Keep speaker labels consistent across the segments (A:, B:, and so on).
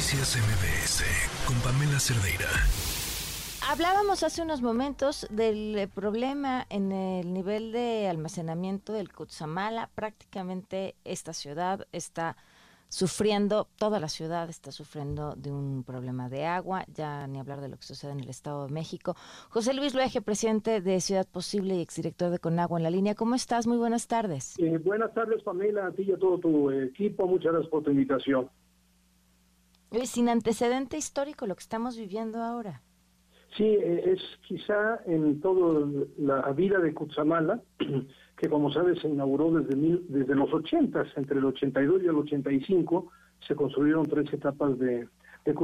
A: Noticias MBS con Pamela Cerdeira.
B: Hablábamos hace unos momentos del eh, problema en el nivel de almacenamiento del Cutzamala. Prácticamente esta ciudad está sufriendo, toda la ciudad está sufriendo de un problema de agua, ya ni hablar de lo que sucede en el Estado de México. José Luis Luege, presidente de Ciudad Posible y exdirector de Conagua en la línea, ¿cómo estás? Muy buenas tardes.
C: Eh, buenas tardes, Pamela, a ti y a todo tu equipo, muchas gracias por tu invitación.
B: Sin antecedente histórico lo que estamos viviendo ahora.
C: Sí, eh, es quizá en toda la vida de Cutzamala, que como sabes se inauguró desde, mil, desde los 80, entre el 82 y el 85, se construyeron tres etapas de, de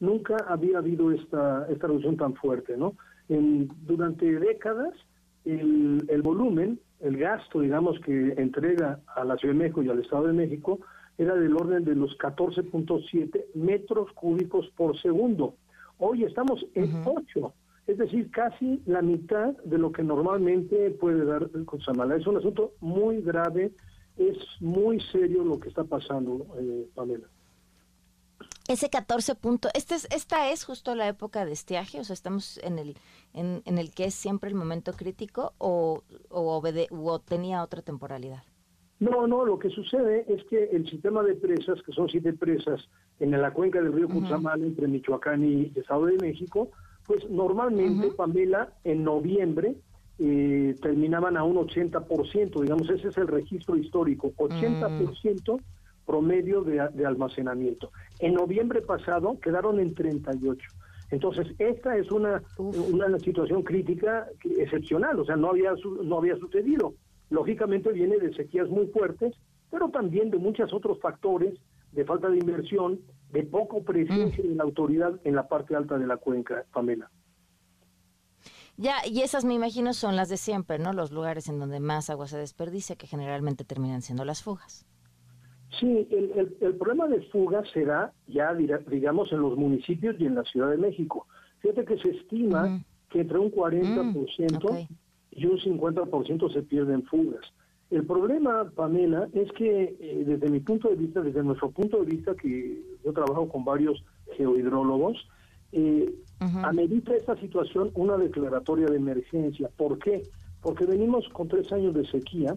C: nunca había habido esta, esta reducción tan fuerte, ¿no? En, durante décadas, el, el volumen, el gasto, digamos, que entrega a la Ciudad de México y al Estado de México era del orden de los 14.7 metros cúbicos por segundo. Hoy estamos en 8, es decir, casi la mitad de lo que normalmente puede dar el Cutzamala. Es un asunto muy grave, es muy serio lo que está pasando, eh, Pamela.
B: Ese 14 puntos, este es, esta es justo la época de estiaje, o sea, estamos en el en, en el que es siempre el momento crítico o, o, o tenía otra temporalidad.
C: No, no, lo que sucede es que el sistema de presas, que son siete presas en la cuenca del río Cutzamala, entre Michoacán y Estado de México, pues normalmente, Pamela, en noviembre eh, terminaban a un 80%, digamos, ese es el registro histórico, 80% promedio de, de, almacenamiento. En noviembre pasado quedaron en 38. Entonces, esta es una, una situación crítica excepcional, o sea, no había, no había sucedido. Lógicamente viene de sequías muy fuertes, pero también de muchos otros factores, de falta de inversión, de poco presencia de la autoridad en la parte alta de la cuenca, Pamela.
B: Ya, y esas me imagino son las de siempre, ¿no? Los lugares en donde más agua se desperdicia, que generalmente terminan siendo las fugas.
C: Sí, el, el, problema de fugas se da ya, digamos, en los municipios y en la Ciudad de México. Fíjate que se estima que entre un 40% y un 50% se pierden fugas. El problema, Pamela, es que eh, desde mi punto de vista, desde nuestro punto de vista, que yo trabajo con varios geohidrólogos, eh, amerita esta situación una declaratoria de emergencia. ¿Por qué? Porque venimos con tres años de sequía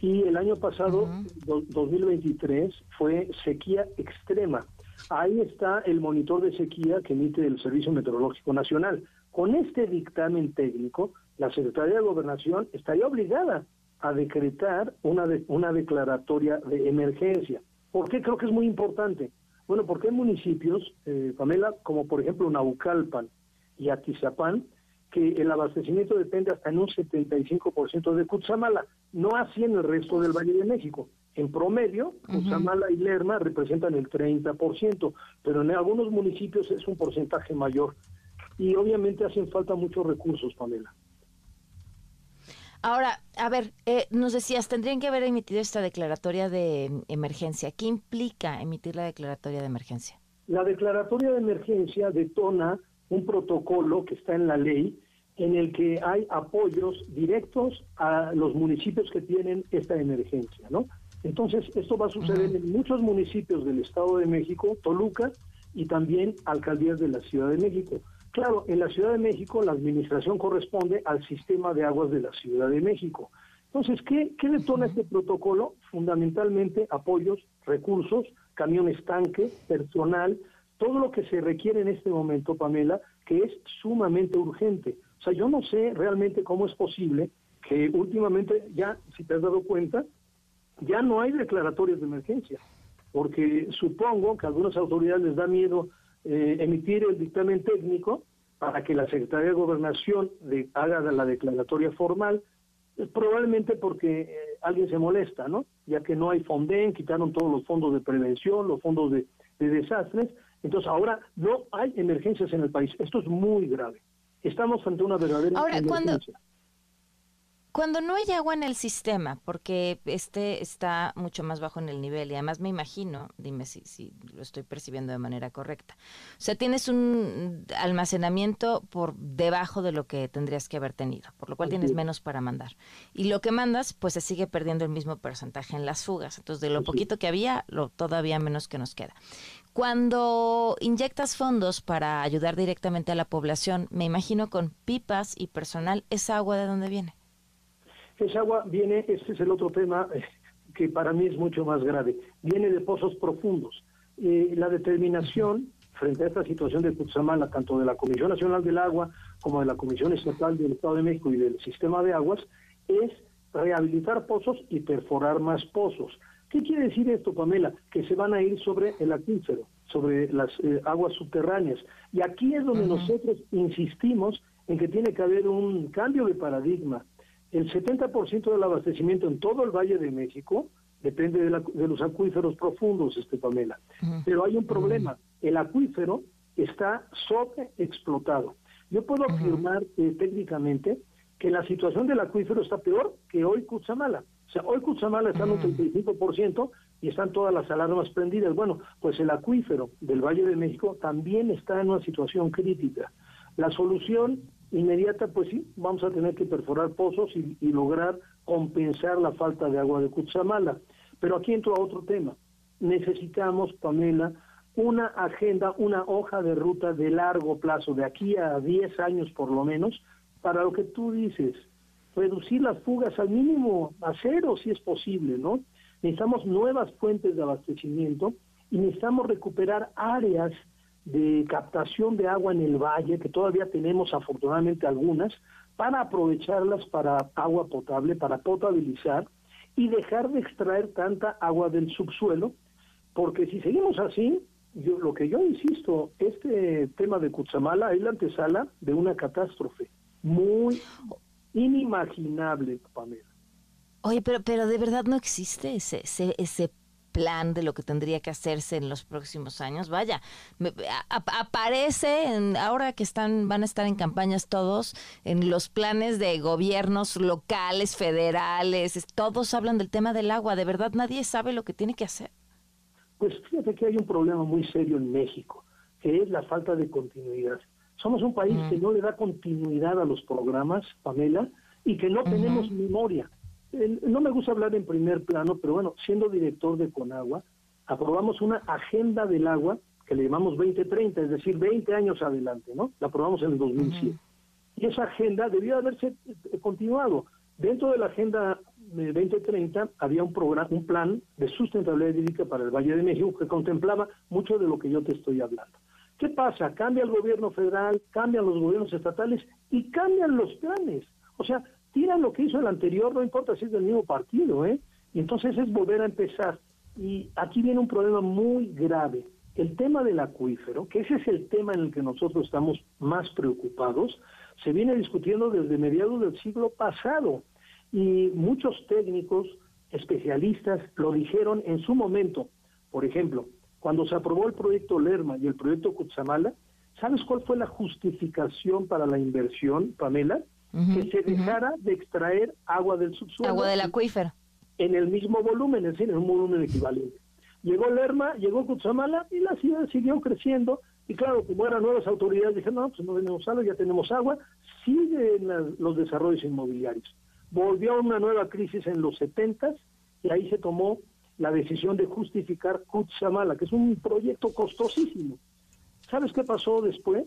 C: y el año pasado, 2023, fue sequía extrema. Ahí está el monitor de sequía que emite el Servicio Meteorológico Nacional. Con este dictamen técnico, la Secretaría de Gobernación estaría obligada a decretar una, una declaratoria de emergencia. ¿Por qué creo que es muy importante? Bueno, porque hay municipios, eh, Pamela, como por ejemplo Naucalpan y Atizapán, que el abastecimiento depende hasta en un 75% de Cutzamala, no así en el resto del Valle de México. En promedio, Cutzamala y Lerma representan el 30%, pero en algunos municipios es un porcentaje mayor. Y obviamente hacen falta muchos recursos, Pamela.
B: Ahora, a ver, eh, nos decías, tendrían que haber emitido esta declaratoria de emergencia. ¿Qué implica emitir la declaratoria de emergencia?
C: La declaratoria de emergencia detona un protocolo que está en la ley en el que hay apoyos directos a los municipios que tienen esta emergencia, ¿no? Entonces, esto va a suceder en muchos municipios del Estado de México, Toluca y también alcaldías de la Ciudad de México. Claro, en la Ciudad de México la administración corresponde al sistema de aguas de la Ciudad de México. Entonces, ¿qué, qué detona este protocolo? Fundamentalmente apoyos, recursos, camiones tanque, personal, todo lo que se requiere en este momento, Pamela, que es sumamente urgente. O sea, yo no sé realmente cómo es posible que últimamente ya, si te has dado cuenta, ya no hay declaratorias de emergencia, porque supongo que a algunas autoridades les da miedo eh, emitir el dictamen técnico para que la Secretaría de Gobernación haga la declaratoria formal, es probablemente porque eh, alguien se molesta, ¿no? Ya que no hay FONDEN, quitaron todos los fondos de prevención, los fondos de, de desastres, entonces ahora no hay emergencias en el país. Esto es muy grave. Estamos ante una verdadera
B: ahora,
C: emergencia.
B: Cuando cuando no hay agua en el sistema, porque este está mucho más bajo en el nivel y además me imagino, dime si, si lo estoy percibiendo de manera correcta, o sea, tienes un almacenamiento por debajo de lo que tendrías que haber tenido, por lo cual tienes menos para mandar. Y lo que mandas, pues se sigue perdiendo el mismo porcentaje en las fugas. Entonces, de lo poquito que había, lo todavía menos que nos queda. Cuando inyectas fondos para ayudar directamente a la población, me imagino con pipas y personal, ¿esa agua de dónde viene?
C: Esa agua viene, este es el otro tema eh, que para mí es mucho más grave, viene de pozos profundos. Eh, la determinación frente a esta situación de Cutzamala, tanto de la Comisión Nacional del Agua como de la Comisión Estatal del Estado de México y del Sistema de Aguas, es rehabilitar pozos y perforar más pozos. ¿Qué quiere decir esto, Pamela? Que se van a ir sobre el acuífero, sobre las eh, aguas subterráneas. Y aquí es donde nosotros insistimos en que tiene que haber un cambio de paradigma. El 70% del abastecimiento en todo el Valle de México depende de, los acuíferos profundos, este Pamela. Pero hay un problema. El acuífero está sobreexplotado. Yo puedo afirmar eh, técnicamente que la situación del acuífero está peor que hoy Cutzamala. O sea, hoy Cutzamala está en un 35% y están todas las alarmas prendidas. Bueno, pues el acuífero del Valle de México también está en una situación crítica. La solución inmediata, pues sí, vamos a tener que perforar pozos y, lograr compensar la falta de agua de Cutzamala. Pero aquí entro a otro tema. Necesitamos, Pamela, una agenda, una hoja de ruta de largo plazo, de aquí a 10 años por lo menos, para lo que tú dices, reducir las fugas al mínimo, a cero si es posible, ¿no? Necesitamos nuevas fuentes de abastecimiento y necesitamos recuperar áreas de captación de agua en el valle, que todavía tenemos afortunadamente algunas, para aprovecharlas para agua potable, para potabilizar y dejar de extraer tanta agua del subsuelo, porque si seguimos así, yo, lo que yo insisto, este tema de Cutzamala es la antesala de una catástrofe muy inimaginable, Pamela.
B: Oye, pero, pero de verdad no existe ese, ese, ese plan de lo que tendría que hacerse en los próximos años. Vaya, aparece en, ahora que están, van a estar en campañas todos, en los planes de gobiernos locales, federales, todos hablan del tema del agua. De verdad nadie sabe lo que tiene que hacer.
C: Pues fíjate que hay un problema muy serio en México, que es la falta de continuidad. Somos un país que no le da continuidad a los programas, Pamela, y que no tenemos memoria. No me gusta hablar en primer plano, pero bueno, siendo director de Conagua, aprobamos una agenda del agua que le llamamos 2030, es decir, 20 años adelante, ¿no? La aprobamos en el 2007. Y esa agenda debió haberse eh, continuado. Dentro de la agenda 2030 había un programa, un plan de sustentabilidad hídrica para el Valle de México que contemplaba mucho de lo que yo te estoy hablando. ¿Qué pasa? Cambia el gobierno federal, cambian los gobiernos estatales y cambian los planes. O sea, tiran lo que hizo el anterior, no importa si es del mismo partido, ¿eh? Y entonces es volver a empezar. Y aquí viene un problema muy grave. El tema del acuífero, que ese es el tema en el que nosotros estamos más preocupados, se viene discutiendo desde mediados del siglo pasado. Y muchos técnicos, especialistas, lo dijeron en su momento. Por ejemplo, cuando se aprobó el proyecto Lerma y el proyecto Cutzamala, ¿sabes cuál fue la justificación para la inversión, Pamela? Que se dejara de extraer agua del subsuelo.
B: Agua del acuífero.
C: En el mismo volumen, es decir, en un volumen equivalente. Llegó Lerma, llegó Cutzamala y la ciudad siguió creciendo. Y claro, como eran nuevas autoridades, dijeron, no, pues no tenemos agua, ya tenemos agua. Siguen los desarrollos inmobiliarios. Volvió una nueva crisis en los 70 y ahí se tomó la decisión de justificar Cutzamala, que es un proyecto costosísimo. ¿Sabes qué pasó después?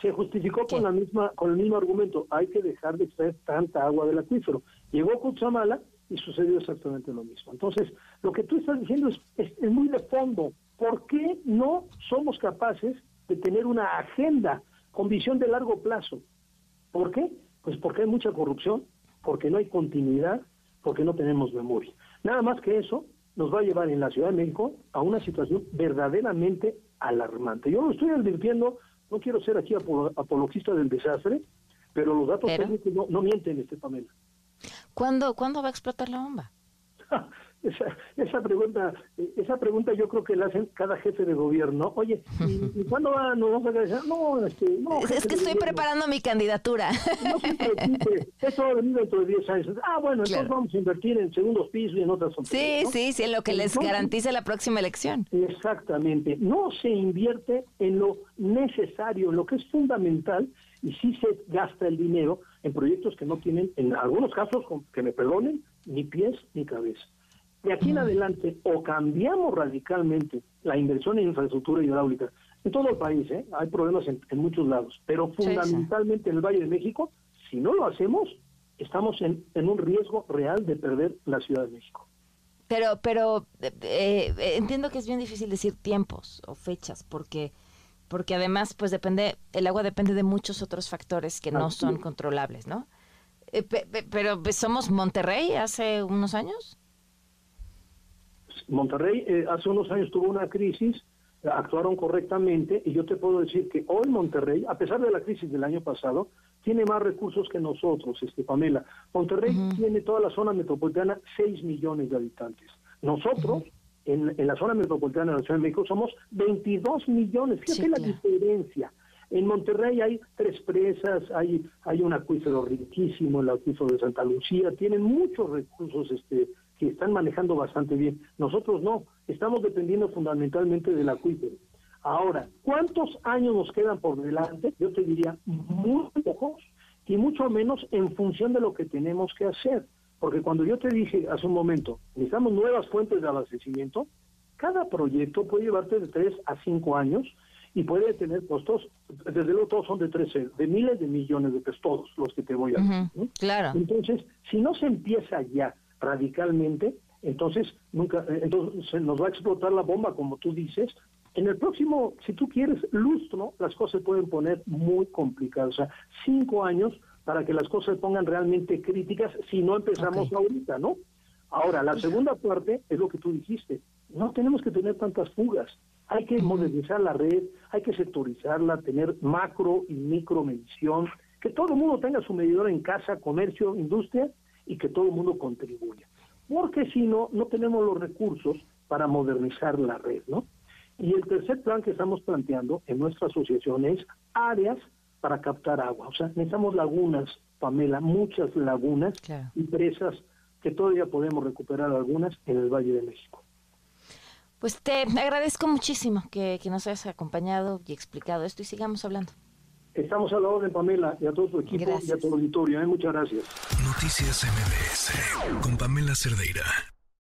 C: Se justificó con la misma con el mismo argumento, hay que dejar de extraer tanta agua del acuífero. Llegó Cutzamala y sucedió exactamente lo mismo. Entonces, lo que tú estás diciendo es, es muy de fondo. ¿Por qué no somos capaces de tener una agenda con visión de largo plazo? ¿Por qué? Pues porque hay mucha corrupción, porque no hay continuidad, porque no tenemos memoria. Nada más que eso nos va a llevar en la Ciudad de México a una situación verdaderamente alarmante. Yo lo estoy advirtiendo, no quiero ser aquí apologista del desastre, pero los datos técnicos no, no mienten, este Pamela.
B: ¿Cuándo, ¿Cuándo va a explotar la bomba?
C: esa, esa pregunta esa pregunta yo creo que la hacen cada jefe de gobierno. Oye, ¿y, cuándo va? No, no, este, no
B: es que estoy preparando mi candidatura.
C: No se preocupe, eso va a venir dentro de 10 años. Ah, bueno, entonces vamos a invertir en segundos pisos y en otras
B: Sí, sí, sí, en lo que les garantice la próxima elección.
C: Exactamente. No se invierte en lo necesario, en lo que es fundamental, y sí se gasta el dinero en proyectos que no tienen, en algunos casos, que me perdonen, ni pies ni cabeza. De aquí en adelante, o cambiamos radicalmente la inversión en infraestructura hidráulica, en todo el país, ¿eh? hay problemas en, muchos lados, pero fundamentalmente en el Valle de México, si no lo hacemos, estamos en, en un riesgo real de perder la Ciudad de México.
B: Pero, pero eh, entiendo que es bien difícil decir tiempos o fechas, porque, porque además, pues depende, el agua depende de muchos otros factores que no son controlables, ¿no? Eh, pero pues, somos Monterrey hace unos años.
C: Monterrey hace unos años tuvo una crisis, actuaron correctamente y yo te puedo decir que hoy Monterrey, a pesar de la crisis del año pasado, tiene más recursos que nosotros, este Pamela. Monterrey tiene toda la zona metropolitana 6 millones de habitantes. Nosotros, en, la zona metropolitana de la Ciudad de México, somos 22 millones. Fíjate la diferencia. En Monterrey hay tres presas, hay, hay un acuífero riquísimo, el acuífero de Santa Lucía, tienen muchos recursos este, que están manejando bastante bien. Nosotros no, estamos dependiendo fundamentalmente del acuífero. Ahora, ¿cuántos años nos quedan por delante? Yo te diría muy pocos y mucho menos en función de lo que tenemos que hacer. Porque cuando yo te dije hace un momento, necesitamos nuevas fuentes de abastecimiento, cada proyecto puede llevarte de 3 a 5 años y puede tener costos, desde luego todos son de 13, de miles de millones de pesos, todos los que te voy a
B: decir. Claro.
C: Entonces, si no se empieza ya radicalmente, entonces nunca, eh, entonces nos va a explotar la bomba, como tú dices, en el próximo, si tú quieres, lustro, las cosas se pueden poner muy complicadas. O sea, cinco años para que las cosas se pongan realmente críticas si no empezamos ahorita, ¿no? Ahora, la segunda parte es lo que tú dijiste. No tenemos que tener tantas fugas. Hay que modernizar la red, hay que sectorizarla, tener macro y micro medición, que todo el mundo tenga su medidor en casa, comercio, industria y que todo el mundo contribuya. Porque si no, no tenemos los recursos para modernizar la red, ¿no? Y el tercer plan que estamos planteando en nuestra asociación es áreas para captar agua. O sea, necesitamos lagunas, Pamela, muchas lagunas y presas que todavía podemos recuperar algunas en el Valle de México.
B: Pues te agradezco muchísimo que, nos hayas acompañado y explicado esto y sigamos hablando.
C: Estamos a la orden, Pamela, y a todo tu equipo y a tu auditorio. ¿eh? Muchas gracias.
A: Noticias MBS con Pamela Cerdeira.